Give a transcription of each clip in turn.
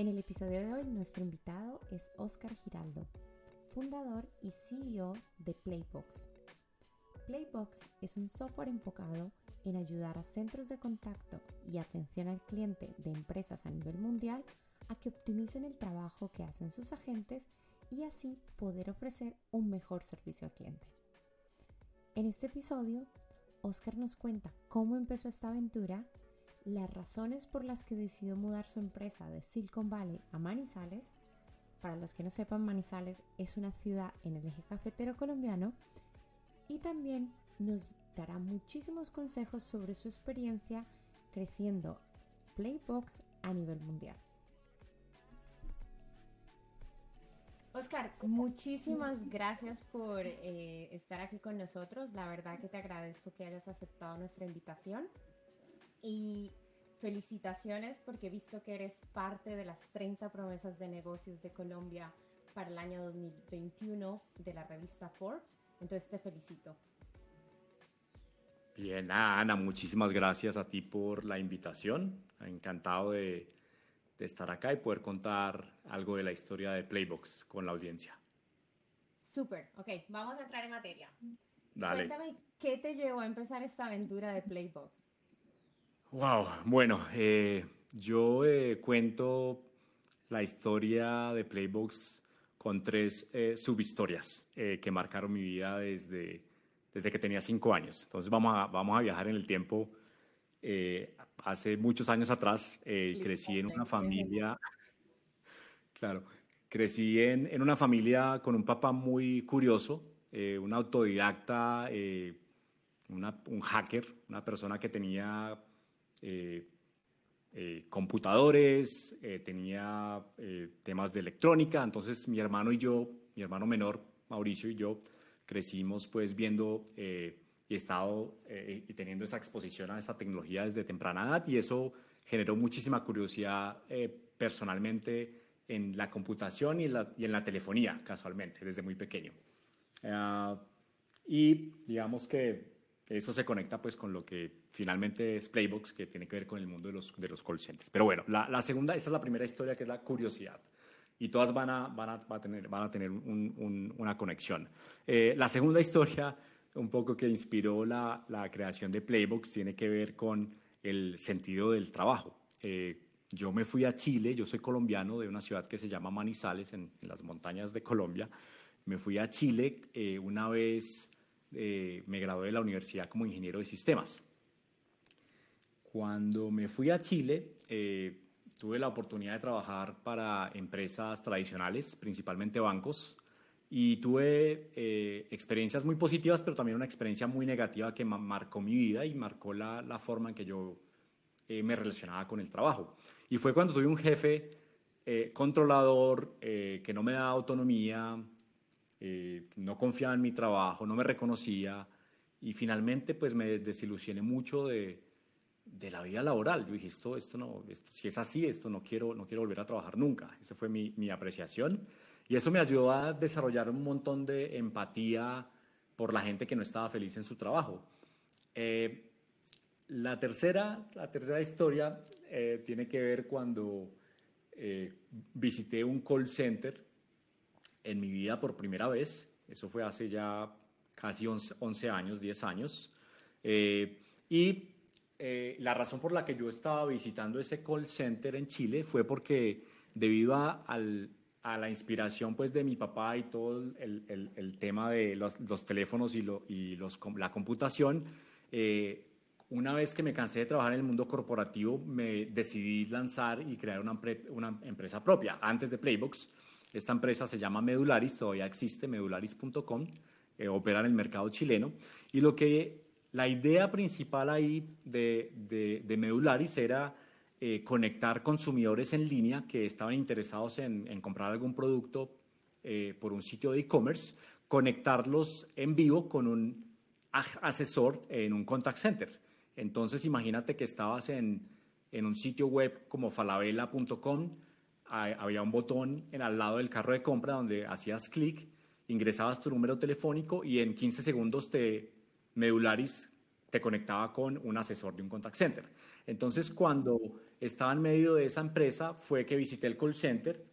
En el episodio de hoy nuestro invitado es Oscar Giraldo, fundador y CEO de Playbox. Playbox es un software enfocado en ayudar a centros de contacto y atención al cliente de empresas a nivel mundial a que optimicen el trabajo que hacen sus agentes y así poder ofrecer un mejor servicio al cliente. En este episodio, Oscar nos cuenta cómo empezó esta aventura, las razones por las que decidió mudar su empresa de Silicon Valley a Manizales. Para los que no sepan, Manizales es una ciudad en el eje cafetero colombiano y también nos dará muchísimos consejos sobre su experiencia creciendo Playbox a nivel mundial. Oscar, muchísimas gracias por eh, estar aquí con nosotros. La verdad que te agradezco que hayas aceptado nuestra invitación. Y felicitaciones porque he visto que eres parte de las 30 promesas de negocios de Colombia para el año 2021 de la revista Forbes. Entonces te felicito. Bien, Ana, muchísimas gracias a ti por la invitación. Encantado de, de estar acá y poder contar algo de la historia de Playbox con la audiencia. Súper, ok, vamos a entrar en materia. Dale. Cuéntame, ¿qué te llevó a empezar esta aventura de Playbox? Wow, bueno, eh, yo eh, cuento la historia de Playbox con tres eh, subhistorias que marcaron mi vida desde, desde que tenía cinco años. Entonces vamos a, vamos a viajar en el tiempo hace muchos años atrás crecí en una familia, claro, crecí en, en, una familia con un papá muy curioso, un autodidacta, una, un hacker, una persona que tenía eh, eh, computadores, tenía temas de electrónica, entonces mi hermano y yo, mi hermano menor, Mauricio y yo, crecimos pues viendo y he estado eh, y teniendo esa exposición a esta tecnología desde temprana edad y eso generó muchísima curiosidad eh, personalmente en la computación y en la, y en la, telefonía, casualmente, desde muy pequeño. Uh, y digamos que eso se conecta pues con lo que finalmente es Playbox, que tiene que ver con el mundo de los, de los call. Pero bueno, la, segunda, esta es la primera historia que es la curiosidad y todas van a, van a, van a tener, van a tener un, un, una conexión. Eh, la segunda historia un poco que inspiró la, la, creación de Playbox tiene que ver con el sentido del trabajo. Eh, yo me fui a Chile, yo soy colombiano de una ciudad que se llama Manizales, en, en las montañas de Colombia. Me fui a Chile eh, una vez eh, me gradué de la universidad como ingeniero de sistemas. Cuando me fui a Chile, eh, tuve la oportunidad de trabajar para empresas tradicionales, principalmente bancos, y tuve eh, experiencias muy positivas, pero también una experiencia muy negativa que marcó mi vida y marcó la, la forma en que yo eh, me relacionaba con el trabajo. Y fue cuando tuve un jefe eh, controlador que no me daba autonomía, no confiaba en mi trabajo, no me reconocía y finalmente pues me desilusioné mucho de, de la vida laboral. Yo dije, esto, esto no, esto, si es así, esto no quiero, no quiero volver a trabajar nunca. Esa fue mi, mi apreciación. Y eso me ayudó a desarrollar un montón de empatía por la gente que no estaba feliz en su trabajo. Eh, la, tercera, la tercera historia eh, tiene que ver cuando eh, visité un call center en mi vida por primera vez. Eso fue hace ya casi 11, 11 años, 10 años. y la razón por la que yo estaba visitando ese call center en Chile fue porque debido a, al, a la inspiración pues de mi papá y todo el, el, el tema de los, los teléfonos y, lo, y los, la computación, eh, una vez que me cansé de trabajar en el mundo corporativo, me decidí lanzar y crear una, una empresa propia antes de Playbox. Esta empresa se llama Medularis, todavía existe, medularis.com, eh, opera en el mercado chileno. Y lo que la idea principal ahí de, Medularis era eh, conectar consumidores en línea que estaban interesados en, en, comprar algún producto eh, por un sitio de e-commerce, conectarlos en vivo con un asesor en un contact center. Entonces, imagínate que estabas en, en un sitio web como falabella.com, había un botón en al lado del carro de compra donde hacías clic, ingresabas tu número telefónico y en 15 segundos te Medularis te conectaba con un asesor de un contact center. Entonces, cuando estaba en medio de esa empresa, fue que visité el call center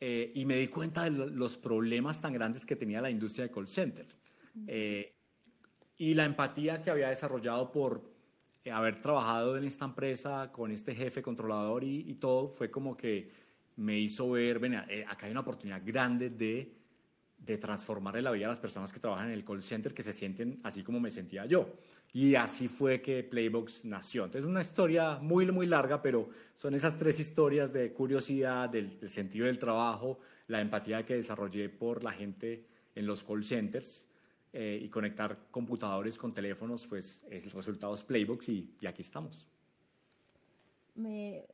eh, y me di cuenta de los problemas tan grandes que tenía la industria de call center. Eh, y la empatía que había desarrollado por haber trabajado en esta empresa con este jefe controlador y, todo, fue como que me hizo ver, ven, acá hay una oportunidad grande de, de transformarle la vida a las personas que trabajan en el call center, que se sienten así como me sentía yo. Y así fue que Playbox nació. Entonces, es una historia muy, muy larga, pero son esas tres historias de curiosidad, del, sentido del trabajo, la empatía que desarrollé por la gente en los call centers eh, y conectar computadores con teléfonos, pues el resultado es Playbox y aquí estamos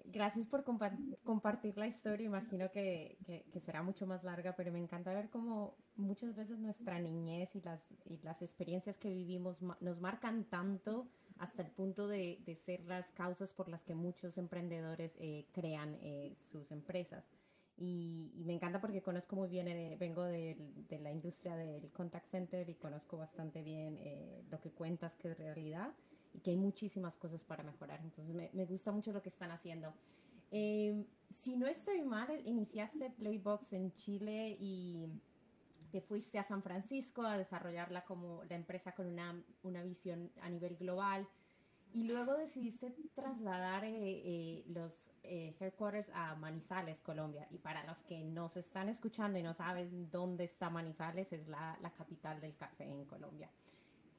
gracias por compartir la historia. Imagino que, será mucho más larga, pero me encanta ver cómo muchas veces nuestra niñez y las, y las experiencias que vivimos nos marcan tanto hasta el punto de, ser las causas por las que muchos emprendedores eh, crean eh, sus empresas. Y, me encanta porque conozco muy bien, eh, vengo de, la industria del contact center y conozco bastante bien lo que cuentas que es realidad y que hay muchísimas cosas para mejorar. Entonces me, me gusta mucho lo que están haciendo. Eh, si no estoy mal, iniciaste Playbox en Chile y te fuiste a San Francisco a desarrollarla como la empresa con una, una visión a nivel global y luego decidiste trasladar eh, eh, los headquarters a Manizales, Colombia. Y para los que nos están escuchando y no saben dónde está Manizales, es la, la capital del café en Colombia.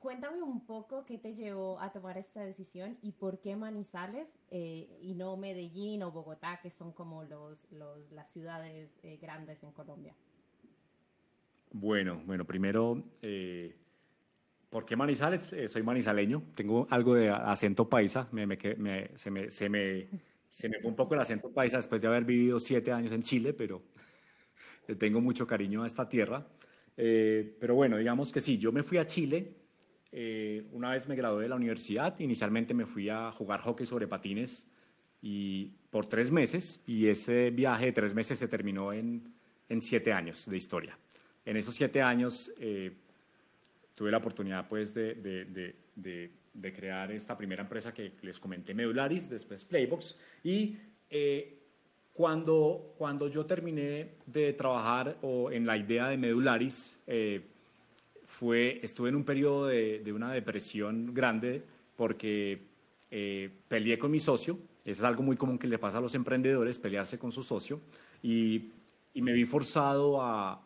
Cuéntame un poco qué te llevó a tomar esta decisión y por qué Manizales eh, y no Medellín o Bogotá, que son como los, las ciudades eh, grandes en Colombia. Bueno, bueno, primero, eh, ¿por qué Manizales? soy manizaleño, tengo algo de acento paisa, se, me, se, me, se me fue un poco el acento paisa después de haber vivido siete años en Chile, pero tengo mucho cariño a esta tierra. pero bueno, digamos que sí, yo me fui a Chile eh, una vez me gradué de la universidad, inicialmente me fui a jugar hockey sobre patines y por tres meses y ese viaje de tres meses se terminó en, en siete años de historia. En esos siete años eh, tuve la oportunidad pues de, de, de, de, crear esta primera empresa que les comenté, Medularis, después Playbox y eh, cuando, cuando yo terminé de trabajar o en la idea de Medularis, fue, estuve en un periodo de, de una depresión grande porque eh, peleé con mi socio, eso es algo muy común que le pasa a los emprendedores, pelearse con su socio, y, y me vi forzado a,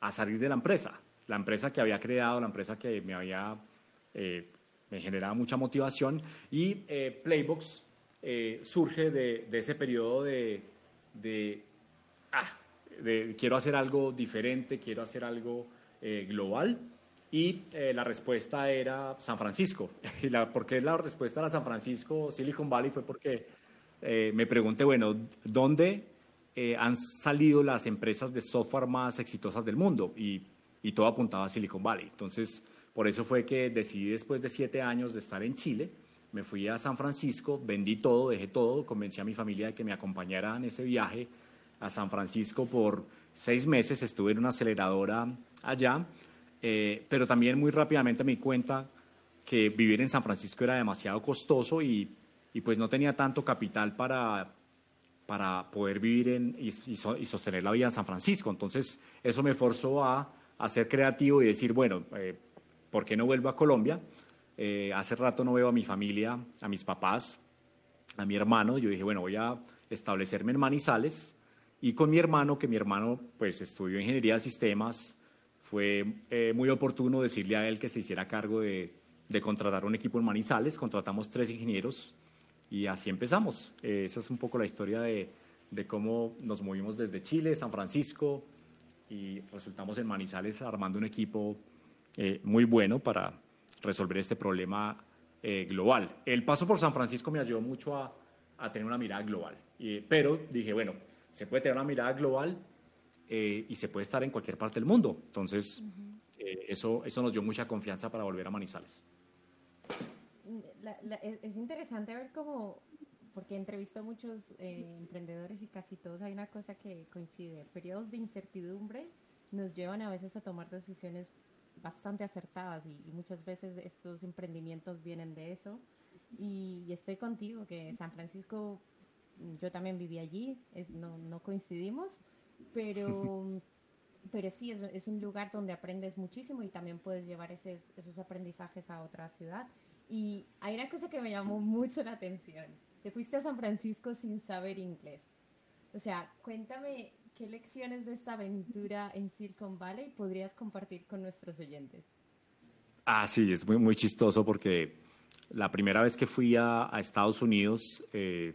a, salir de la empresa, la empresa que había creado, la empresa que me había, eh, me generaba mucha motivación, y eh, Playbox surge de, de, ese periodo de, de, ah, de, quiero hacer algo diferente, quiero hacer algo global, y eh, la respuesta era San Francisco. ¿Y la, por qué la respuesta era San Francisco, Silicon Valley? Fue porque eh, me pregunté, bueno, ¿dónde eh, han salido las empresas de software más exitosas del mundo? Y, y, todo apuntaba a Silicon Valley. Entonces, por eso fue que decidí después de siete años de estar en Chile, me fui a San Francisco, vendí todo, dejé todo, convencí a mi familia de que me acompañara en ese viaje a San Francisco por seis meses, estuve en una aceleradora allá eh, pero también muy rápidamente me cuenta que vivir en San Francisco era demasiado costoso y, pues no tenía tanto capital para, para poder vivir y, sostener la vida en San Francisco. Entonces eso me forzó a, a ser creativo y decir, bueno, eh, ¿por qué no vuelvo a Colombia? Eh, hace rato no veo a mi familia, a mis papás, a mi hermano. Yo dije, bueno, voy a establecerme en Manizales y con mi hermano, que mi hermano pues estudió ingeniería de sistemas, fue eh, muy oportuno decirle a él que se hiciera cargo de, contratar un equipo en Manizales. Contratamos tres ingenieros y así empezamos. Eh, esa es un poco la historia de, cómo nos movimos desde Chile, San Francisco y resultamos en Manizales armando un equipo eh, muy bueno para resolver este problema global. El paso por San Francisco me ayudó mucho a, tener una mirada global, pero dije, bueno, se puede tener una mirada global eh, y se puede estar en cualquier parte del mundo. Entonces, eh, eso, eso nos dio mucha confianza para volver a Manizales. es interesante ver cómo, porque entrevisto a muchos eh, emprendedores y casi todos hay una cosa que coincide. Periodos de incertidumbre nos llevan a veces a tomar decisiones bastante acertadas y, muchas veces estos emprendimientos vienen de eso. Y, estoy contigo, que San Francisco, yo también viví allí, no, no coincidimos, pero, pero sí, es, es, un lugar donde aprendes muchísimo y también puedes llevar esos, esos aprendizajes a otra ciudad. Y hay una cosa que me llamó mucho la atención. Te fuiste a San Francisco sin saber inglés. O sea, cuéntame qué lecciones de esta aventura en Silicon Valley podrías compartir con nuestros oyentes. Ah, sí, es muy, muy chistoso porque la primera vez que fui a, Estados Unidos eh,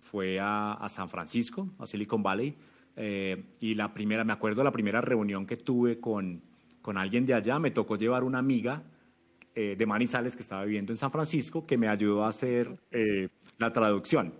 fue a, a, San Francisco, a Silicon Valley, eh, y la primera, me acuerdo la primera reunión que tuve con, con alguien de allá, me tocó llevar una amiga eh, de Manizales que estaba viviendo en San Francisco que me ayudó a hacer eh, la traducción.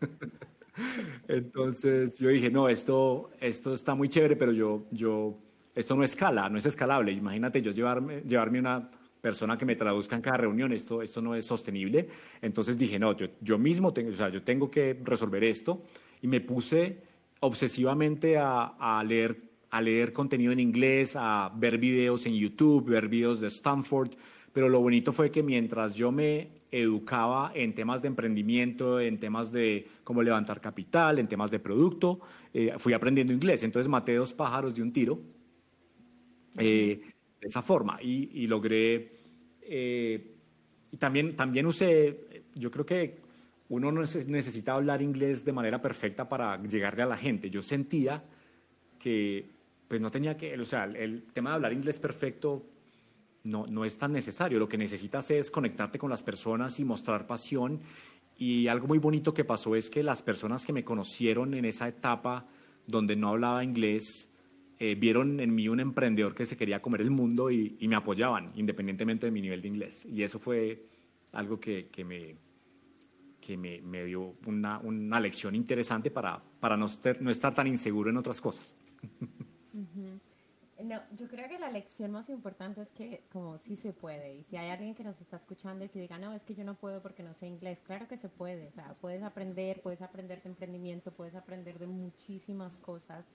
Entonces yo dije, no, esto, esto está muy chévere, pero yo, yo, esto no escala, no es escalable. Imagínate yo llevarme, llevarme una persona que me traduzca en cada reunión, esto, esto no es sostenible. Entonces dije, no, yo, yo mismo tengo, o sea, yo tengo que resolver esto y me puse obsesivamente a, leer, a leer contenido en inglés, a ver videos en YouTube, ver videos de Stanford, pero lo bonito fue que mientras yo me educaba en temas de emprendimiento, en temas de cómo levantar capital, en temas de producto, eh, fui aprendiendo inglés. Entonces maté dos pájaros de un tiro eh, de esa forma y, logré... Eh, y también, también usé, yo creo que uno no necesita hablar inglés de manera perfecta para llegarle a la gente. Yo sentía que pues no tenía que, o sea, el tema de hablar inglés perfecto no, no es tan necesario. Lo que necesitas es conectarte con las personas y mostrar pasión. Y algo muy bonito que pasó es que las personas que me conocieron en esa etapa donde no hablaba inglés, eh, vieron en mí un emprendedor que se quería comer el mundo y, me apoyaban, independientemente de mi nivel de inglés. Y eso fue algo que, que me, que me, me dio una, una, lección interesante para, para no, no, estar tan inseguro en otras cosas. No, yo creo que la lección más importante es que como sí se puede. Y si hay alguien que nos está escuchando y que diga, no, es que yo no puedo porque no sé inglés, claro que se puede. O sea, puedes aprender, puedes aprender de emprendimiento, puedes aprender de muchísimas cosas.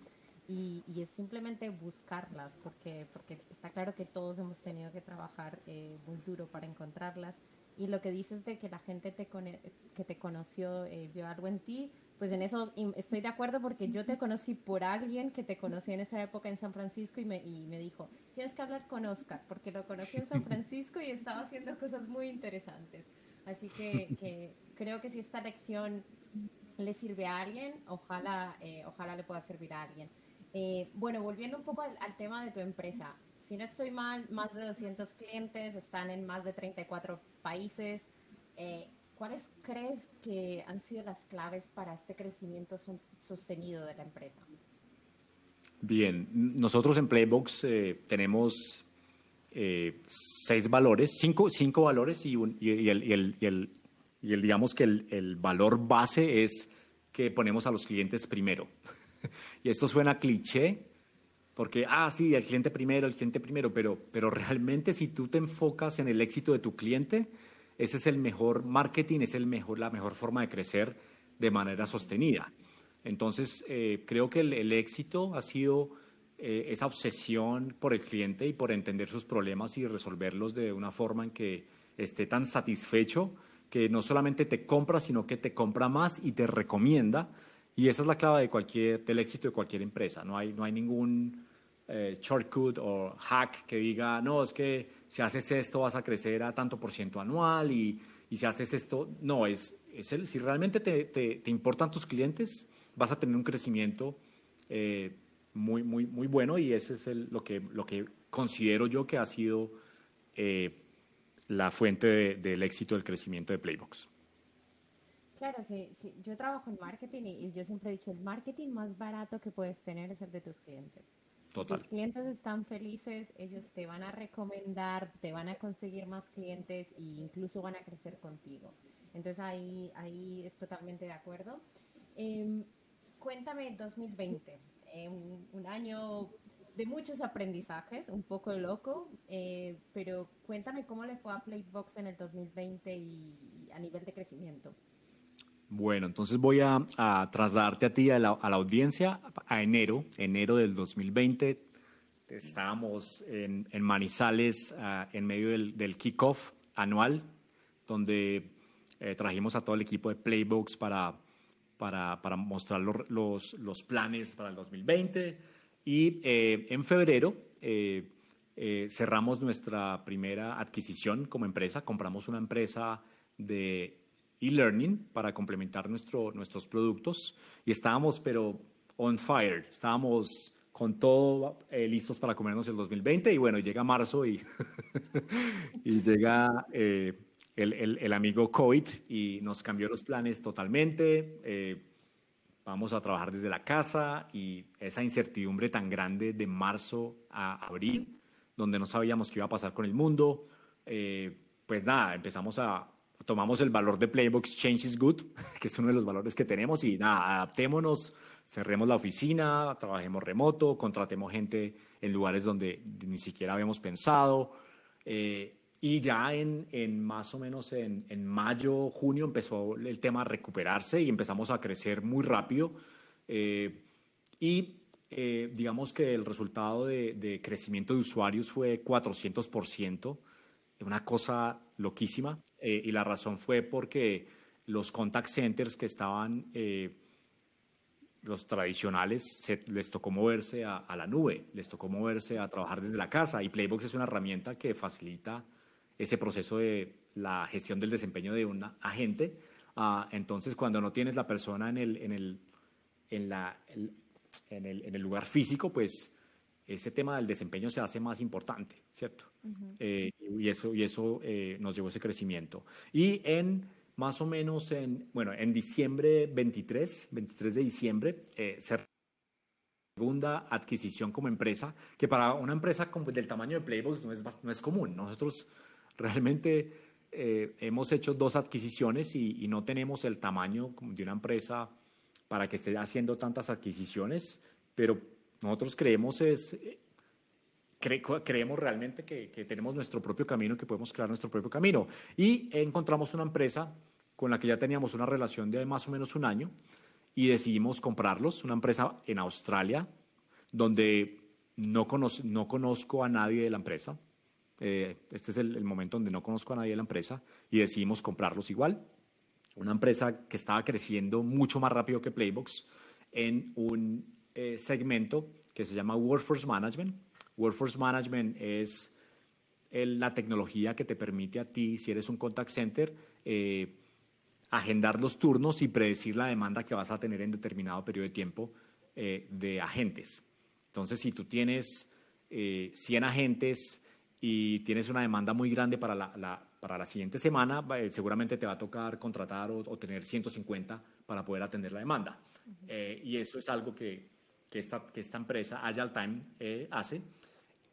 Y, y es simplemente buscarlas, porque, porque está claro que todos hemos tenido que trabajar eh, muy duro para encontrarlas. Y lo que dices de que la gente te que te conoció eh, vio algo en ti, pues en eso estoy de acuerdo porque yo te conocí por alguien que te conocí en esa época en San Francisco y me, y me dijo, tienes que hablar con Oscar porque lo conocí en San Francisco y estaba haciendo cosas muy interesantes. Así que, que creo que si esta lección le sirve a alguien, ojalá, eh, ojalá le pueda servir a alguien. Eh, bueno, volviendo un poco al, al tema de tu empresa, si no estoy mal, más de 200 clientes, están en más de 34 países. Eh, ¿Cuáles crees que han sido las claves para este crecimiento sostenido de la empresa? Bien, nosotros en Playbox eh, tenemos eh, seis valores, cinco, cinco valores y, y, el, y, el, y, el, digamos que el, el valor base es que ponemos a los clientes primero. y esto suena cliché, porque, ah, sí, el cliente primero, el cliente primero, pero, pero realmente si tú te enfocas en el éxito de tu cliente, ese es el mejor marketing, es el mejor, la mejor forma de crecer de manera sostenida. Entonces, eh, creo que el, éxito ha sido eh, esa obsesión por el cliente y por entender sus problemas y resolverlos de una forma en que esté tan satisfecho que no solamente te compra, sino que te compra más y te recomienda. Y esa es la clave de cualquier, del éxito de cualquier empresa. No hay, no hay ningún eh, shortcut o hack que diga, no, es que si haces esto vas a crecer a tanto por ciento anual y, y si haces esto, no, es, es el, si realmente te, te, importan tus clientes, vas a tener un crecimiento eh, muy, muy, muy bueno y ese es el, lo, que, lo que considero yo que ha sido eh, la fuente de, del éxito del crecimiento de Playbox. Claro, sí, sí, yo trabajo en marketing y, y yo siempre he dicho, el marketing más barato que puedes tener es el de tus clientes. Total. Tus clientes están felices, ellos te van a recomendar, te van a conseguir más clientes e incluso van a crecer contigo. Entonces ahí, ahí es totalmente de acuerdo. Eh, cuéntame 2020. eh, un, año de muchos aprendizajes, un poco loco, eh, pero cuéntame cómo le fue a Playbox en el 2020 y a nivel de crecimiento. Bueno, entonces voy a, trasladarte a ti, a la, audiencia, a enero, enero del 2020. Estábamos en, Manizales ah, en medio del, kickoff anual, donde eh, trajimos a todo el equipo de Playbooks para, para, para mostrar los, los, planes para el 2020. Y eh, en febrero eh, cerramos nuestra primera adquisición como empresa. Compramos una empresa de e-learning para complementar nuestro, nuestros productos. Y estábamos pero on fire, estábamos con todo eh, listos para comernos el 2020 y bueno, llega marzo y, y llega eh, el, el, el, amigo COVID y nos cambió los planes totalmente. Eh, vamos a trabajar desde la casa y esa incertidumbre tan grande de marzo a abril, donde no sabíamos qué iba a pasar con el mundo, pues nada, empezamos a, tomamos el valor de Playbox Change is Good, que es uno de los valores que tenemos, y nada, adaptémonos, cerremos la oficina, trabajemos remoto, contratemos gente en lugares donde ni siquiera habíamos pensado. Eh, y ya en, en, más o menos en, en, mayo, junio empezó el tema a recuperarse y empezamos a crecer muy rápido. Eh, y eh, digamos que el resultado de, de, crecimiento de usuarios fue 400%, una cosa loquísima. Eh, y la razón fue porque los contact centers que estaban, eh, los tradicionales, les tocó moverse a, la nube, les tocó moverse a trabajar desde la casa y Playbox es una herramienta que facilita ese proceso de la gestión del desempeño de un agente. Ah, entonces, cuando no tienes la persona en el, en el, en la, en el, en el lugar físico, pues ese tema del desempeño se hace más importante, ¿cierto? Eh, y eso, y eso eh, nos llevó a ese crecimiento. Y en más o menos en, bueno, en diciembre 23, 23 de diciembre, eh, segunda adquisición como empresa, que para una empresa como del tamaño de Playbox no es, no es común. Nosotros realmente eh, hemos hecho dos adquisiciones y, y, no tenemos el tamaño de una empresa para que esté haciendo tantas adquisiciones, pero nosotros creemos es, creemos realmente que, tenemos nuestro propio camino, que podemos crear nuestro propio camino. Y encontramos una empresa con la que ya teníamos una relación de más o menos un año y decidimos comprarlos, una empresa en Australia, donde no, no conozco a nadie de la empresa. Eh, este es el, momento donde no conozco a nadie de la empresa y decidimos comprarlos igual. Una empresa que estaba creciendo mucho más rápido que Playbox en un eh, segmento que se llama Workforce Management. Workforce Management es la tecnología que te permite a ti, si eres un contact center, eh, agendar los turnos y predecir la demanda que vas a tener en determinado periodo de tiempo eh, de agentes. Entonces, si tú tienes 100 agentes y tienes una demanda muy grande para la, para la siguiente semana, seguramente te va a tocar contratar o, tener 150 para poder atender la demanda. y eso es algo que, que esta, que esta empresa, Agile Time, eh, hace.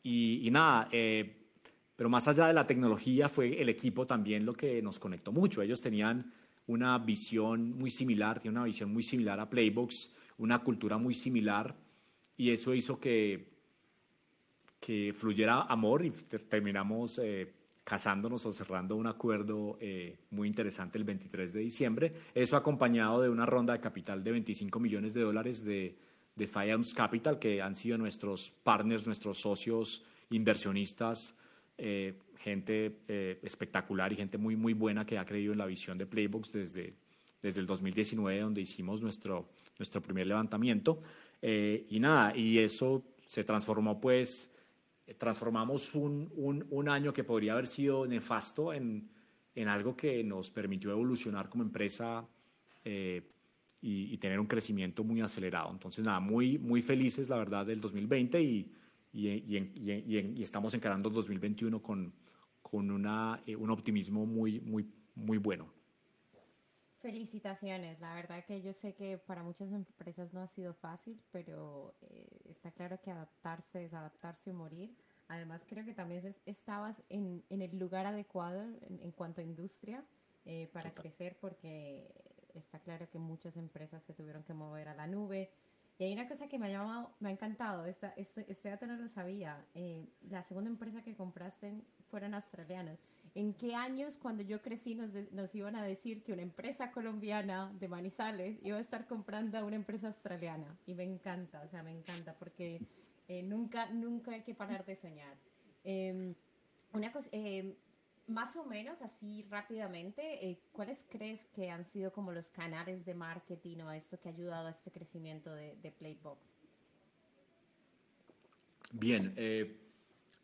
Y, nada, eh, pero más allá de la tecnología fue el equipo también lo que nos conectó mucho. Ellos tenían una visión muy similar, tienen una visión muy similar a Playbox, una cultura muy similar, y eso hizo que, que fluyera amor y terminamos eh, casándonos o cerrando un acuerdo muy interesante el 23 de diciembre. Eso acompañado de una ronda de capital de 25 millones de dólares de de Firearms Capital, que han sido nuestros partners, nuestros socios, inversionistas, eh, gente eh, espectacular y gente muy, muy buena que ha creído en la visión de Playbox desde, desde el 2019, donde hicimos nuestro, nuestro primer levantamiento. Eh, y nada, y eso se transformó, pues, transformamos un, un, un, año que podría haber sido nefasto en, en algo que nos permitió evolucionar como empresa y, tener un crecimiento muy acelerado. Entonces, nada, muy, muy felices, la verdad, del 2020 y, y estamos encarando el 2021 con, con una, eh, un optimismo muy, muy, muy bueno. Felicitaciones, la verdad que yo sé que para muchas empresas no ha sido fácil, pero eh, está claro que adaptarse es adaptarse o morir. Además creo que también estabas en, en, el lugar adecuado en, cuanto a industria eh, para crecer porque está claro que muchas empresas se tuvieron que mover a la nube Y hay una cosa que me ha llamado, me ha encantado, esta, este, este dato no lo sabía. Eh, la segunda empresa que compraste fueron australianos. ¿En qué años, cuando yo crecí, nos, nos, iban a decir que una empresa colombiana de Manizales iba a estar comprando a una empresa australiana? Y me encanta, o sea, me encanta, porque eh, nunca, nunca hay que parar de soñar. Em, una cosa, em, más o menos así rápidamente, eh, ¿cuáles crees que han sido como los canales de marketing o esto que ha ayudado a este crecimiento de, de Playbox? Bien, eh,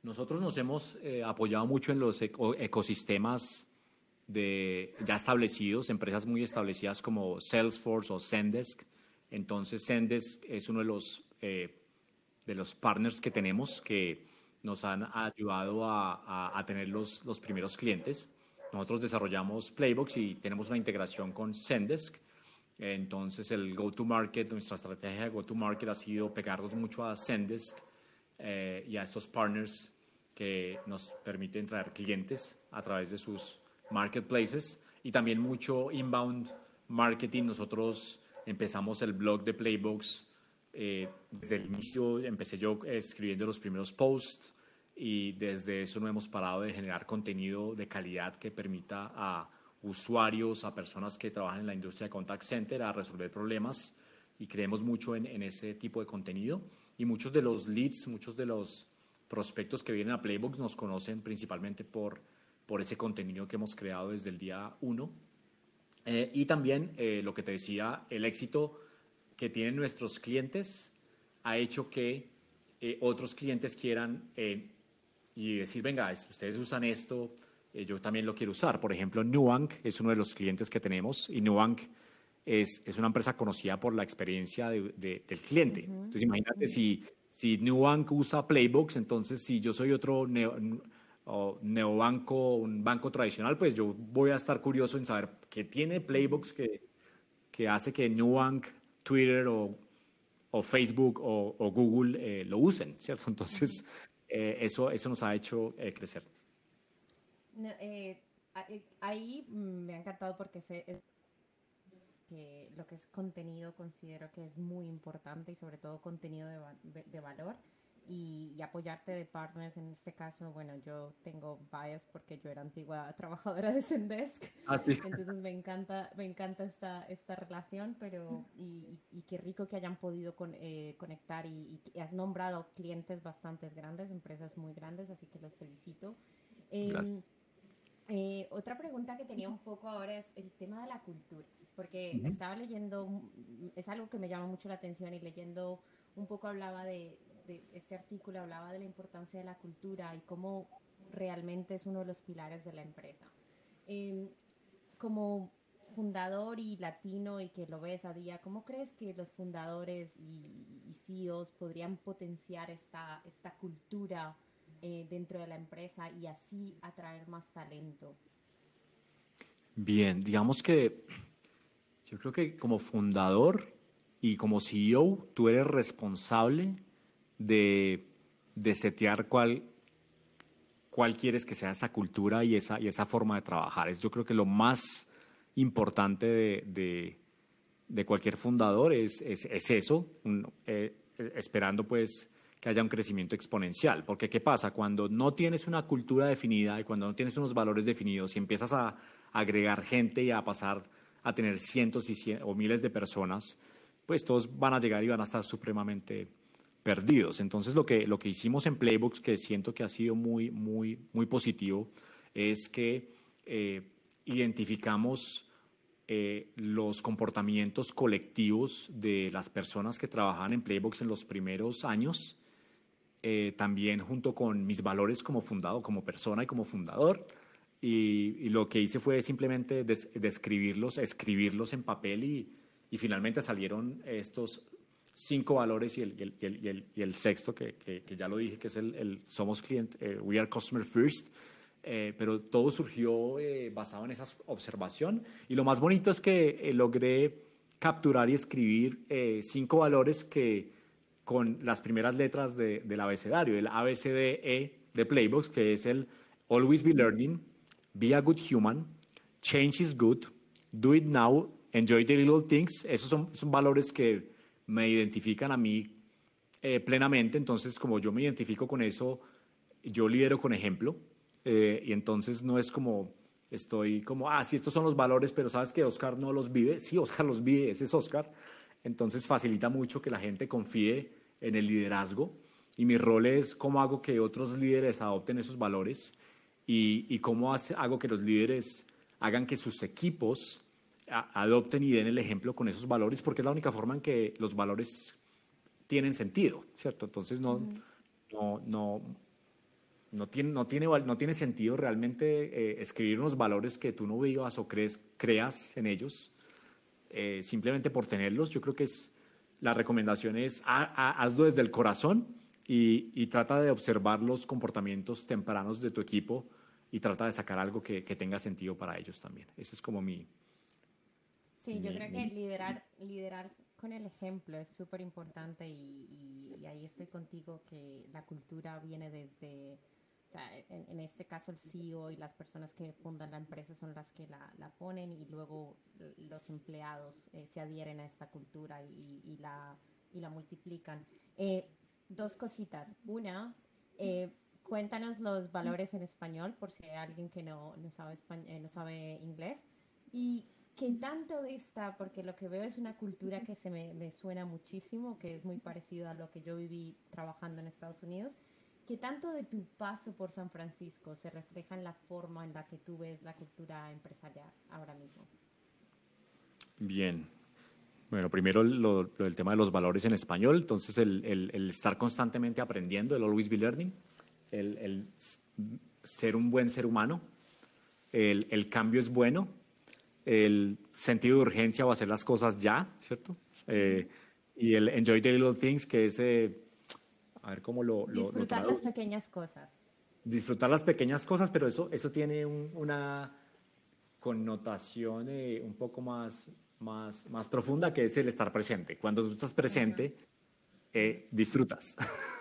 nosotros nos hemos eh, apoyado mucho en los ecosistemas de, ya establecidos, empresas muy establecidas como Salesforce o Zendesk. Entonces, Zendesk es uno de los, de los partners que tenemos que nos han ayudado a, tener los, los, primeros clientes. Nosotros desarrollamos Playbox y tenemos una integración con Zendesk. Entonces, el go-to-market, nuestra estrategia de go-to-market ha sido pegarnos mucho a Zendesk eh, y a estos partners que nos permiten traer clientes a través de sus marketplaces y también mucho inbound marketing. Nosotros empezamos el blog de Playbox eh, desde el inicio empecé yo escribiendo los primeros posts y desde eso no hemos parado de generar contenido de calidad que permita a usuarios, a personas que trabajan en la industria de contact center a resolver problemas y creemos mucho en, en ese tipo de contenido y muchos de los leads, muchos de los prospectos que vienen a Playbox nos conocen principalmente por, por ese contenido que hemos creado desde el día uno. Eh, y también eh, lo que te decía, el éxito que tienen nuestros clientes ha hecho que eh, otros clientes quieran eh, y decir, venga, ustedes usan esto, eh, yo también lo quiero usar. Por ejemplo, Nubank es uno de los clientes que tenemos y Nubank es, es una empresa conocida por la experiencia de, del cliente. Entonces, imagínate si, si Nubank usa Playbox, entonces si yo soy otro neobanco, un banco tradicional, pues yo voy a estar curioso en saber qué tiene Playbox que, que hace que Nubank Twitter o, o Facebook o, o Google eh, lo usen, ¿cierto? Entonces, eh, eso, eso nos ha hecho eh, crecer. ahí me ha encantado porque sé que lo que es contenido considero que es muy importante y sobre todo contenido de, de valor y, apoyarte de partners. En este caso, bueno, yo tengo bias porque yo era antigua trabajadora de Zendesk. Ah, Entonces me encanta, me encanta esta, esta relación, pero y, y qué rico que hayan podido eh, conectar y, has nombrado clientes bastante grandes, empresas muy grandes, así que los felicito. Em, eh, otra pregunta que tenía un poco ahora es el tema de la cultura, porque estaba leyendo, es algo que me llama mucho la atención y leyendo un poco hablaba de, este artículo hablaba de la importancia de la cultura y cómo realmente es uno de los pilares de la empresa. Em, como fundador y latino y que lo ves a día, ¿cómo crees que los fundadores y, y CEOs podrían potenciar esta, esta cultura eh, dentro de la empresa y así atraer más talento? Bien, digamos que yo creo que como fundador y como CEO tú eres responsable de, de setear cuál, cuál quieres que sea esa cultura y esa, y esa forma de trabajar. Es yo creo que lo más importante de, de, cualquier fundador es, es, eso, eh, esperando pues que haya un crecimiento exponencial. Porque ¿qué pasa? Cuando no tienes una cultura definida y cuando no tienes unos valores definidos y empiezas a, agregar gente y a pasar a tener cientos y o miles de personas, pues todos van a llegar y van a estar supremamente perdidos. Entonces lo que, lo que hicimos en Playbooks, que siento que ha sido muy, muy, muy positivo, es que eh, identificamos eh, los comportamientos colectivos de las personas que trabajan en Playbooks en los primeros años, eh, también junto con mis valores como fundador, como persona y como fundador. Y, lo que hice fue simplemente describirlos, escribirlos en papel y, y finalmente salieron estos cinco valores y el, el, el, y el sexto, que, que, ya lo dije, que es el, somos cliente, eh, we are customer first. Eh, pero todo surgió eh, basado en esa observación. Y lo más bonito es que logré capturar y escribir cinco valores que con las primeras letras de, del abecedario, el ABCDE de Playbox, que es el Always be learning, be a good human, change is good, do it now, enjoy the little things. Esos son, son valores que me identifican a mí eh, plenamente, entonces como yo me identifico con eso, yo lidero con ejemplo eh, y entonces no es como estoy como, ah, sí, estos son los valores, pero sabes que Oscar no los vive. Sí, Oscar los vive, ese es Oscar. Entonces facilita mucho que la gente confíe en el liderazgo y mi rol es cómo hago que otros líderes adopten esos valores y, cómo hago que los líderes hagan que sus equipos adopten y den el ejemplo con esos valores, porque es la única forma en que los valores tienen sentido, ¿cierto? Entonces no, no, no, no, tiene, no, tiene, no tiene sentido realmente eh, escribir unos valores que tú no vivas o crees, creas en ellos, eh, simplemente por tenerlos. Yo creo que es, la recomendación es hazlo desde el corazón y, y, trata de observar los comportamientos tempranos de tu equipo y trata de sacar algo que, que tenga sentido para ellos también. Ese es como mi... Sí, yo creo que liderar, liderar con el ejemplo es súper importante y, y, ahí estoy contigo que la cultura viene desde, o sea, en, este caso el CEO y las personas que fundan la empresa son las que la, la ponen y luego los empleados eh, se adhieren a esta cultura y, y, la, y la multiplican. Eh, dos cositas. Una, eh, cuéntanos los valores en español por si hay alguien que no, no, sabe, español, no sabe inglés. Y ¿Qué tanto de esta, porque lo que veo es una cultura que se me, me, suena muchísimo, que es muy parecido a lo que yo viví trabajando en Estados Unidos, ¿qué tanto de tu paso por San Francisco se refleja en la forma en la que tú ves la cultura empresarial ahora mismo? Bien. Bueno, primero lo, el tema de los valores en español, entonces el, el, el estar constantemente aprendiendo, el always be learning, el, el ser un buen ser humano, el, cambio es bueno, el sentido de urgencia o hacer las cosas ya, ¿cierto? Eh, y el enjoy the little things, que es, eh, a ver cómo lo... Disfrutar las pequeñas cosas. Disfrutar las pequeñas cosas, pero eso, eso tiene una connotación eh, un poco más, más, más profunda, que es el estar presente. Cuando tú estás presente, disfrutas.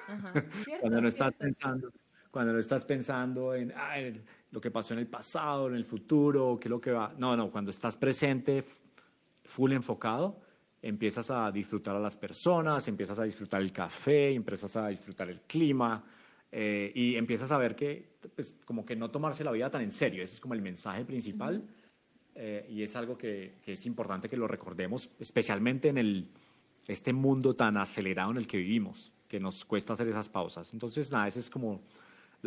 Cuando no estás pensando cuando no estás pensando en lo que pasó en el pasado, en el futuro, qué es lo que va. No, no, cuando estás presente, full enfocado, empiezas a disfrutar a las personas, empiezas a disfrutar el café, empiezas a disfrutar el clima eh, y empiezas a ver que, pues, como que no tomarse la vida tan en serio. Ese es como el mensaje principal eh, y es algo que, que, es importante que lo recordemos, especialmente en el, este mundo tan acelerado en el que vivimos, que nos cuesta hacer esas pausas. Entonces, nada, ese es como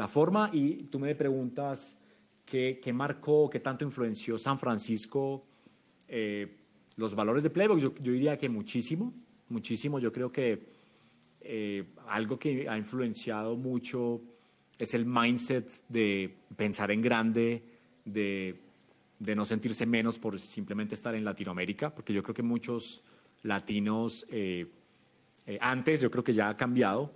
la forma y tú me preguntas qué, qué marcó, qué tanto influenció San Francisco eh, los valores de Playbox. Yo, diría que muchísimo, muchísimo. Yo creo que eh, algo que ha influenciado mucho es el mindset de pensar en grande, de, de, no sentirse menos por simplemente estar en Latinoamérica, porque yo creo que muchos latinos, eh, antes yo creo que ya ha cambiado,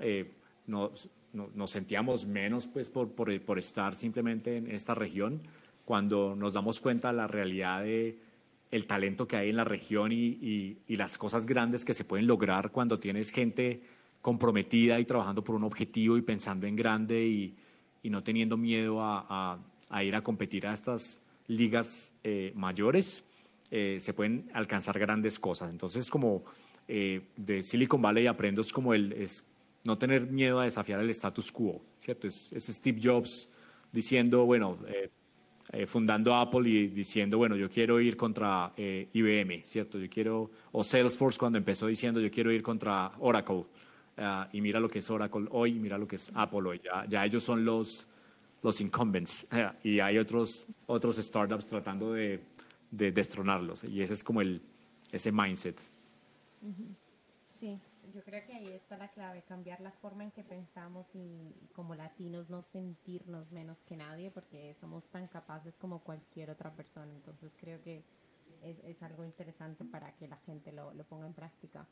no, nos sentíamos menos pues, por, por, estar simplemente en esta región, cuando nos damos cuenta de la realidad de el talento que hay en la región y, y, las cosas grandes que se pueden lograr cuando tienes gente comprometida y trabajando por un objetivo y pensando en grande y, y no teniendo miedo a, a, ir a competir a estas ligas eh, mayores, eh, se pueden alcanzar grandes cosas. Entonces, como eh, de Silicon Valley aprendo es como el, es no tener miedo a desafiar el status quo, ¿cierto? Es, Steve Jobs diciendo, bueno, eh, eh, fundando Apple y diciendo, bueno, yo quiero ir contra eh, IBM, ¿cierto? Yo quiero, o Salesforce cuando empezó diciendo, yo quiero ir contra Oracle. Ah, y mira lo que es Oracle hoy, mira lo que es Apple hoy. Ya, ya ellos son los, los incumbents y hay otros, otros startups tratando de, de destronarlos. Y ese es como el, ese mindset. Sí, yo creo que ahí está la clave, cambiar la forma en que pensamos y como latinos no sentirnos menos que nadie porque somos tan capaces como cualquier otra persona. Entonces creo que es, es algo interesante para que la gente lo, lo ponga en práctica.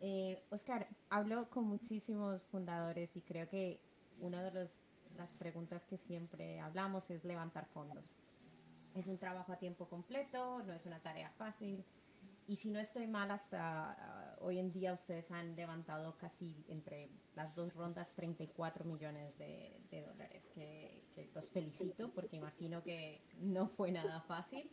Eh, Oscar, hablo con muchísimos fundadores y creo que una de los, las preguntas que siempre hablamos es levantar fondos. Es un trabajo a tiempo completo, no es una tarea fácil. Y si no estoy mal, hasta hoy en día ustedes han levantado casi entre las dos rondas 34 millones de, dólares, que, los felicito porque imagino que no fue nada fácil.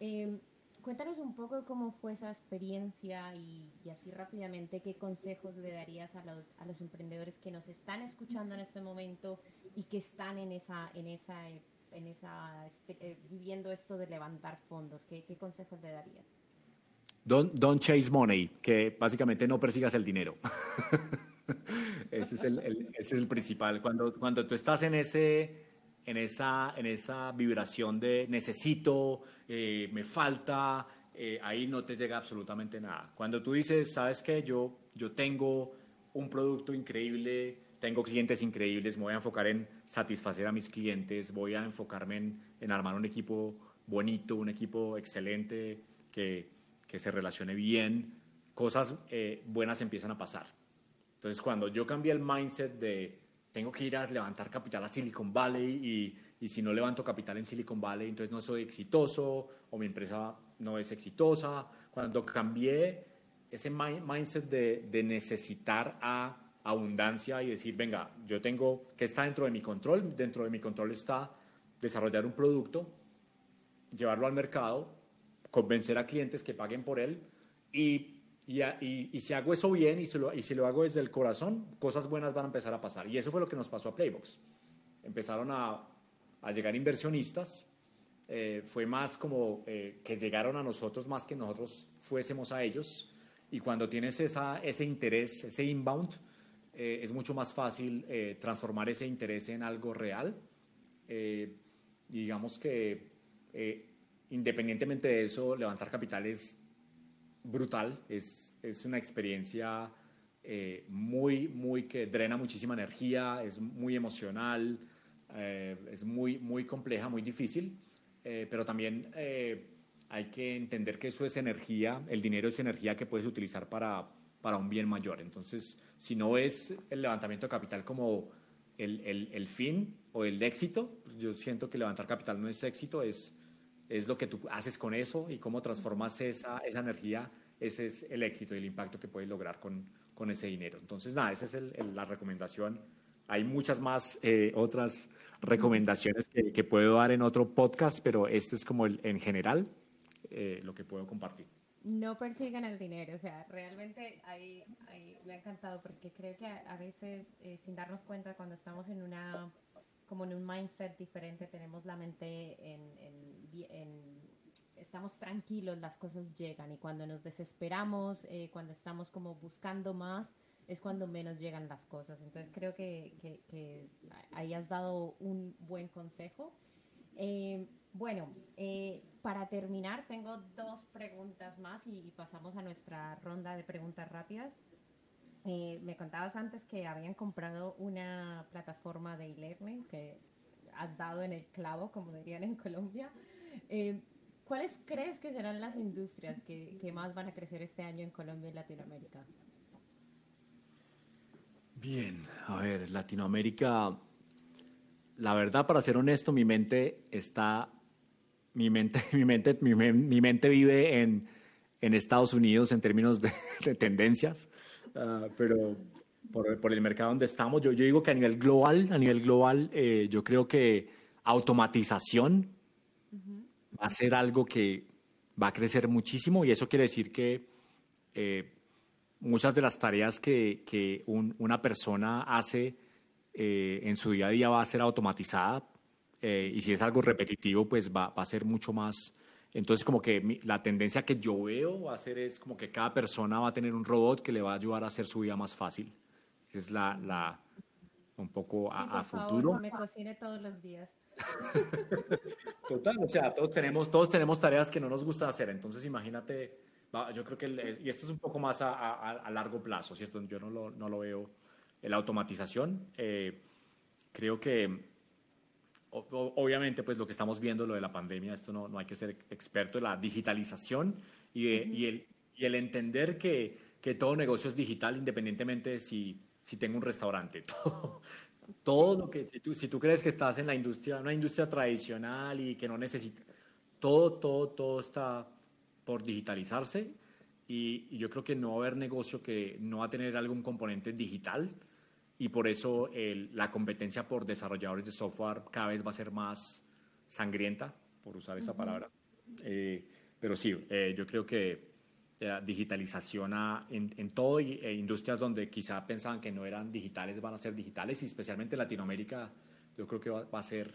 Em, cuéntanos un poco cómo fue esa experiencia y, así rápidamente qué consejos le darías a los, a los emprendedores que nos están escuchando en este momento y que están en esa, en esa, en esa eh, viviendo esto de levantar fondos. ¿Qué, qué consejos le darías? Don't, don't, chase money, que básicamente no persigas el dinero. ese, es el, ese es el principal. Cuando, cuando tú estás en ese en esa, en esa vibración de necesito, eh, me falta, eh, ahí no te llega absolutamente nada. Cuando tú dices, sabes que yo, yo tengo un producto increíble, tengo clientes increíbles, me voy a enfocar en satisfacer a mis clientes, voy a enfocarme en, en armar un equipo bonito, un equipo excelente, que, que se relacione bien, cosas eh, buenas empiezan a pasar. Entonces, cuando yo cambié el mindset de tengo que ir a levantar capital a Silicon Valley y, y, si no levanto capital en Silicon Valley, entonces no soy exitoso o mi empresa no es exitosa. Cuando cambié ese mindset de, de necesitar a abundancia y decir, venga, yo tengo que está dentro de mi control, dentro de mi control está desarrollar un producto, llevarlo al mercado, convencer a clientes que paguen por él y y, y, si hago eso bien y si, lo, hago desde el corazón, cosas buenas van a empezar a pasar. Y eso fue lo que nos pasó a Playbox. Empezaron a, a llegar inversionistas. Eh, fue más como eh, que llegaron a nosotros más que nosotros fuésemos a ellos. Y cuando tienes esa, ese interés, ese inbound, eh, es mucho más fácil transformar ese interés en algo real. digamos que independientemente de eso, levantar capital es brutal, es, es una experiencia eh, muy, muy que drena muchísima energía, es muy emocional, eh, es muy, muy compleja, muy difícil, eh, pero también hay que entender que eso es energía, el dinero es energía que puedes utilizar para, para un bien mayor. Entonces, si no es el levantamiento de capital como el, el, el fin o el éxito, pues yo siento que levantar capital no es éxito, es es lo que tú haces con eso y cómo transformas esa, esa energía, ese es el éxito y el impacto que puedes lograr con, con ese dinero. Entonces, nada, esa es la recomendación. Hay muchas más eh, otras recomendaciones que, que, puedo dar en otro podcast, pero este es como el, en general eh, lo que puedo compartir. No persigan el dinero, o sea, realmente ahí, me ha encantado porque creo que a, veces, eh, sin darnos cuenta, cuando estamos en una como en un mindset diferente, tenemos la mente en, estamos tranquilos, las cosas llegan y cuando nos desesperamos, eh, cuando estamos como buscando más, es cuando menos llegan las cosas. Entonces creo que, que, ahí has dado un buen consejo. Eh, bueno, eh, para terminar, tengo dos preguntas más y pasamos a nuestra ronda de preguntas rápidas. Eh, me contabas antes que habían comprado una plataforma de e-learning que has dado en el clavo, como dirían en Colombia. Eh, ¿Cuáles crees que serán las industrias que, más van a crecer este año en Colombia y Latinoamérica? Bien, a ver, Latinoamérica, la verdad, para ser honesto, mi mente está, mi mente, mi mente, mi, mi mente vive en, Estados Unidos en términos de tendencias. Ah, pero por, por, el mercado donde estamos, yo, yo, digo que a nivel global, a nivel global, eh, yo creo que automatización va a ser algo que va a crecer muchísimo y eso quiere decir que eh, muchas de las tareas que, que un, una persona hace eh, en su día a día va a ser automatizada y si es algo repetitivo, pues va, va a ser mucho más entonces, como que la tendencia que yo veo va a ser es como que cada persona va a tener un robot que le va a ayudar a hacer su vida más fácil. Esa es la, la un poco a, sí, por a favor, futuro. me cocine todos los días. Total, o sea, todos tenemos, todos tenemos tareas que no nos gusta hacer. Entonces, imagínate, yo creo que, y esto es un poco más a, a largo plazo, ¿cierto? Yo no lo, no lo veo. La automatización, eh, creo que obviamente, pues lo que estamos viendo, lo de la pandemia, esto no, no hay que ser experto, la digitalización y, y, el, y el entender que, que, todo negocio es digital independientemente de si, si tengo un restaurante. Todo, todo lo que, si tú, si tú, crees que estás en la industria, una industria tradicional y que no necesita, todo, todo, todo está por digitalizarse y, y yo creo que no va a haber negocio que no va a tener algún componente digital y por eso el, la competencia por desarrolladores de software cada vez va a ser más sangrienta, por usar esa palabra. Eh, pero sí, eh, yo creo que la digitalización en, en, todo y e industrias donde quizá pensaban que no eran digitales van a ser digitales y especialmente Latinoamérica yo creo que va, va, a ser,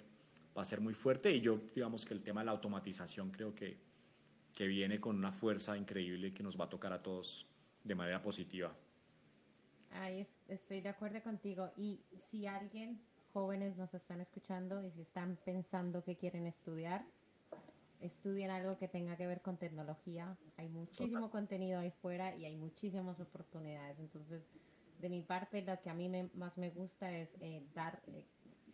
va a ser muy fuerte y yo digamos que el tema de la automatización creo que, que viene con una fuerza increíble que nos va a tocar a todos de manera positiva. Ahí estoy de acuerdo contigo. Y si alguien, jóvenes, nos están escuchando y si están pensando que quieren estudiar, estudien algo que tenga que ver con tecnología. Hay muchísimo contenido ahí fuera y hay muchísimas oportunidades. Entonces, de mi parte, lo que a mí más me gusta es eh, dar, eh,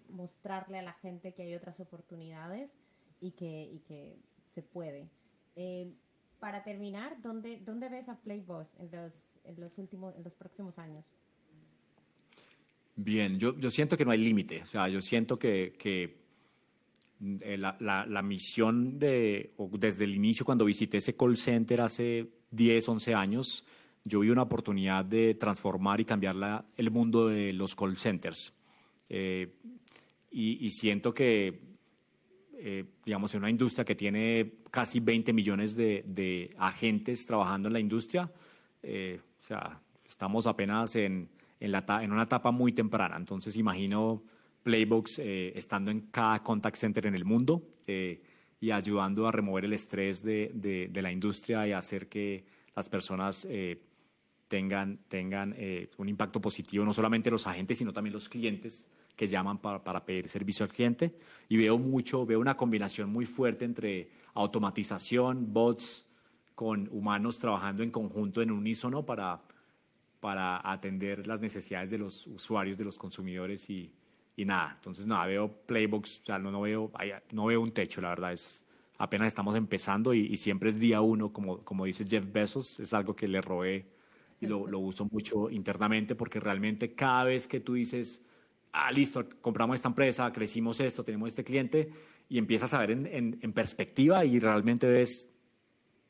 mostrarle a la gente que hay otras oportunidades y que, y que se puede. Eh, para terminar, ¿dónde, dónde ves a Playbox en los, en los, últimos, en los próximos años? Bien, yo, yo siento que no hay límite. O sea, yo siento que, que eh, la, la, misión de, desde el inicio, cuando visité ese call center hace 10, 11 años, yo vi una oportunidad de transformar y cambiar la, el mundo de los call centers. Eh, y, y, siento que eh, digamos, en una industria que tiene casi 20 millones de, de agentes trabajando en la industria, eh, o sea, estamos apenas en, en, la, en, una etapa muy temprana. Entonces, imagino Playbox eh, estando en cada contact center en el mundo y ayudando a remover el estrés de, de, de, la industria y hacer que las personas tengan, tengan un impacto positivo, no solamente los agentes, sino también los clientes que llaman para, para, pedir servicio al cliente y veo mucho, veo una combinación muy fuerte entre automatización, bots con humanos trabajando en conjunto en unísono para, para atender las necesidades de los usuarios, de los consumidores y, y nada. Entonces, nada, veo Playbox, o sea, no, no, veo, no veo un techo, la verdad es apenas estamos empezando y, y, siempre es día uno, como, como dice Jeff Bezos, es algo que le robé y lo, lo uso mucho internamente porque realmente cada vez que tú dices ah, listo, compramos esta empresa, crecimos esto, tenemos este cliente, y empiezas a ver en, en, en perspectiva y realmente ves,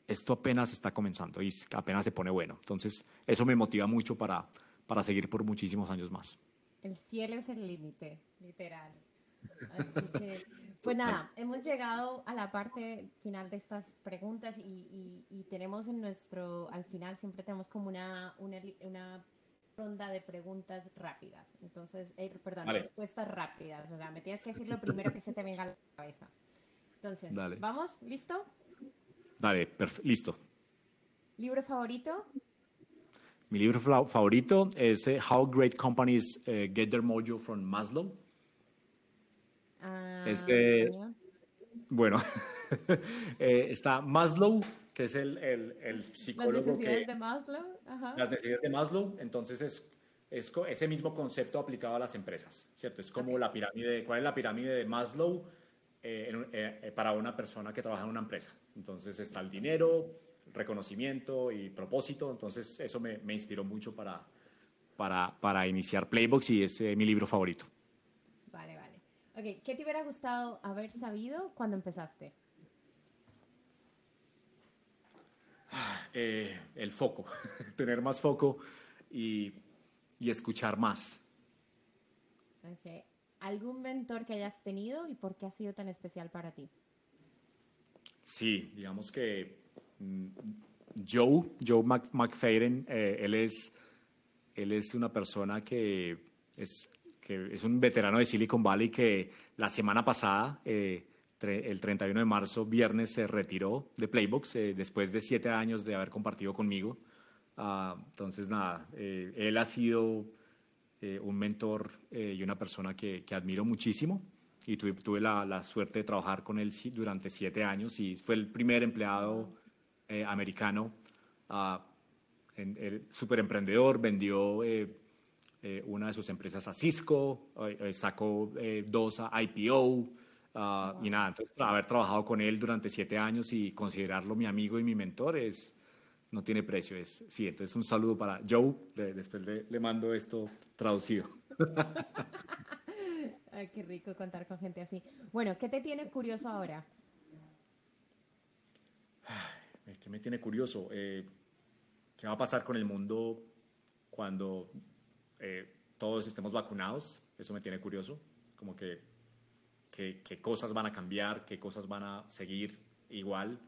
esto apenas está comenzando y apenas se pone bueno. Entonces, eso me motiva mucho para, para seguir por muchísimos años más. El cielo es el límite, literal. Así que, pues nada, hemos llegado a la parte final de estas preguntas y, y, y tenemos en nuestro, al final siempre tenemos como una, una, una ronda de preguntas rápidas. Entonces, eh, perdón, vale. respuestas rápidas. O sea, me tienes que decir lo primero que se te venga a la cabeza. Entonces, Dale. ¿vamos? ¿Listo? Dale, listo. ¿Libro favorito? Mi libro favorito es uh, How Great Companies uh, Get Their Mojo from Maslow. Ah, es que, bueno, eh, está Maslow, que es el, el, el psicólogo. Las necesidades que, de Maslow. Ajá. Las necesidades de Maslow, entonces es, es ese mismo concepto aplicado a las empresas, ¿cierto? Es como okay. la pirámide, ¿cuál es la pirámide de Maslow eh, en, eh, para una persona que trabaja en una empresa? Entonces está el dinero, reconocimiento y propósito, entonces eso me, me inspiró mucho para, para, para iniciar Playbox y es eh, mi libro favorito. Vale, vale. Ok, ¿qué te hubiera gustado haber sabido cuando empezaste? Eh, el foco, tener más foco y, y escuchar más. Okay. ¿Algún mentor que hayas tenido y por qué ha sido tan especial para ti? Sí, digamos que mm, Joe, Joe Mc, McFadden, eh, él, es, él es una persona que es, que es un veterano de Silicon Valley que la semana pasada eh, el 31 de marzo, viernes, se retiró de Playbox eh, después de siete años de haber compartido conmigo. Uh, entonces, nada, eh, él ha sido eh, un mentor y una persona que, que, admiro muchísimo y tuve, la, la, suerte de trabajar con él durante siete años y fue el primer empleado americano, uh, súper emprendedor, vendió una de sus empresas a Cisco, sacó dos a IPO. Uh, y nada, entonces haber trabajado con él durante siete años y considerarlo mi amigo y mi mentor es, no tiene precio. Es, sí, entonces un saludo para Joe, de, después le, le, mando esto traducido. Ay, qué rico contar con gente así. Bueno, ¿qué te tiene curioso ahora? ¿Qué me tiene curioso? Eh, ¿Qué va a pasar con el mundo cuando eh, todos estemos vacunados? Eso me tiene curioso. Como que qué, qué, cosas van a cambiar, qué cosas van a seguir igual.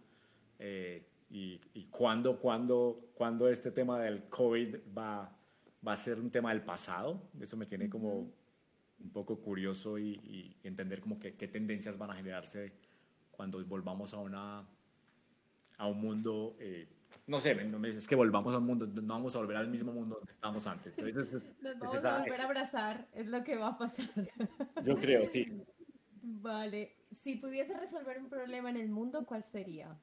eh, y, y cuándo, cuándo, cuándo este tema del COVID va, va a ser un tema del pasado. Eso me tiene como un poco curioso y, y entender como que, qué tendencias van a generarse cuando volvamos a, una, a un mundo... Eh, no sé, no me dices que volvamos a un mundo, no vamos a volver al mismo mundo donde estábamos antes. Entonces, es, Nos vamos a volver a abrazar, es lo que va a pasar. Yo creo, sí. Vale, si pudiese resolver un problema en el mundo, ¿cuál sería?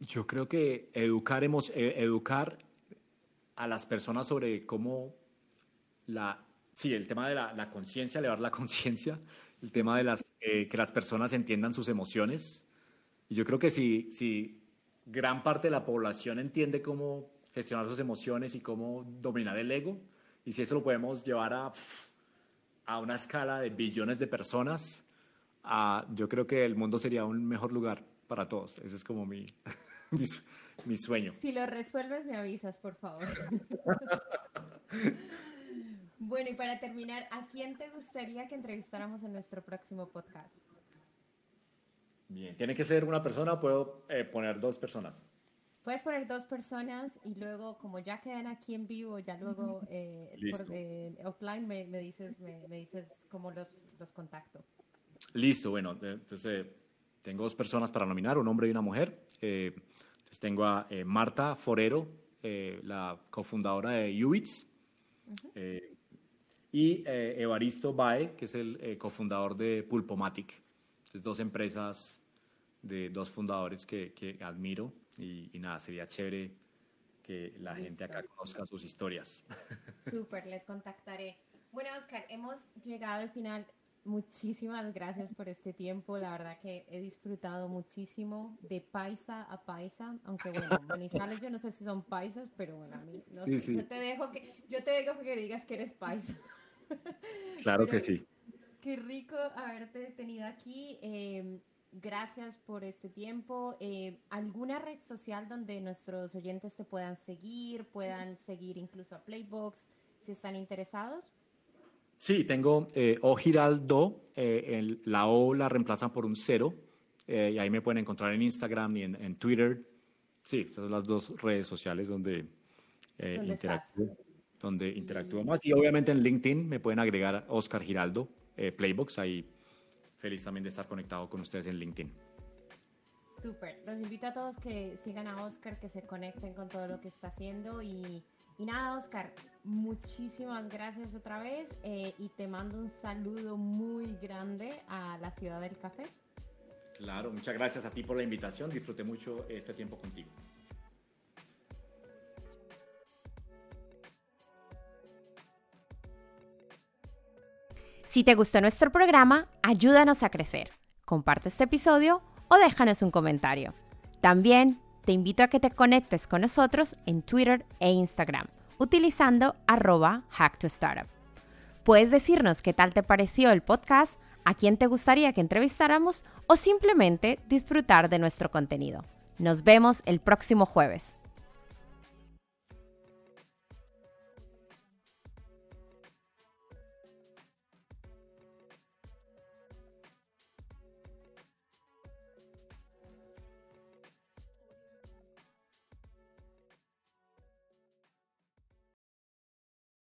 Yo creo que educar, hemos, eh, educar a las personas sobre cómo la, sí, el tema de la, la conciencia, elevar la conciencia, el tema de las, eh, que las personas entiendan sus emociones. Y yo creo que si, si gran parte de la población entiende cómo gestionar sus emociones y cómo dominar el ego, y si eso lo podemos llevar a, a una escala de billones de personas, a, yo creo que el mundo sería un mejor lugar para todos. Ese es como mi, mi, mi sueño. Si lo resuelves, me avisas, por favor. bueno, y para terminar, ¿a quién te gustaría que entrevistáramos en nuestro próximo podcast? Bien, ¿tiene que ser una persona puedo eh, poner dos personas? Puedes poner dos personas y luego, como ya quedan aquí en vivo, ya luego eh, por, eh, offline me, me dices, me, me, dices cómo los, los contacto. Listo, bueno, entonces tengo dos personas para nominar, un hombre y una mujer. Eh, entonces tengo a eh, Marta Forero, eh, la cofundadora de Ubits, uh -huh. y Evaristo Bae, que es el cofundador de Pulpomatic. Entonces, dos empresas de dos fundadores que, que admiro y, y, nada, sería chévere que la Listo. gente acá conozca sus historias. Súper, les contactaré. Bueno, Oscar, hemos llegado al final Muchísimas gracias por este tiempo. La verdad que he disfrutado muchísimo de paisa a paisa, aunque bueno, Manizales yo no sé si son paisas, pero bueno, a mí no sí, sé. Sí. Yo te dejo que yo te dejo que digas que eres paisa. Claro pero, que sí. Qué rico haberte tenido aquí. Eh, gracias por este tiempo. Eh, ¿Alguna red social donde nuestros oyentes te puedan seguir, puedan seguir incluso a Playbox si están interesados? Sí, tengo eh, O Giraldo, eh, el, la O la reemplazan por un cero, eh, y ahí me pueden encontrar en Instagram y en, en, Twitter. Sí, estas son las dos redes sociales donde interactúo, donde interactúo más. Y obviamente en LinkedIn me pueden agregar Oscar Giraldo, Playbox, ahí feliz también de estar conectado con ustedes en LinkedIn. Súper, los invito a todos que sigan a Oscar, que se conecten con todo lo que está haciendo y y nada, Oscar, muchísimas gracias otra vez eh, y te mando un saludo muy grande a la ciudad del café. Claro, muchas gracias a ti por la invitación. Disfruté mucho este tiempo contigo. Si te gustó nuestro programa, ayúdanos a crecer. Comparte este episodio o déjanos un comentario. También te invito a que te conectes con nosotros en Twitter e Instagram utilizando arroba hacktostartup. Puedes decirnos qué tal te pareció el podcast, a quién te gustaría que entrevistáramos o simplemente disfrutar de nuestro contenido. Nos vemos el próximo jueves.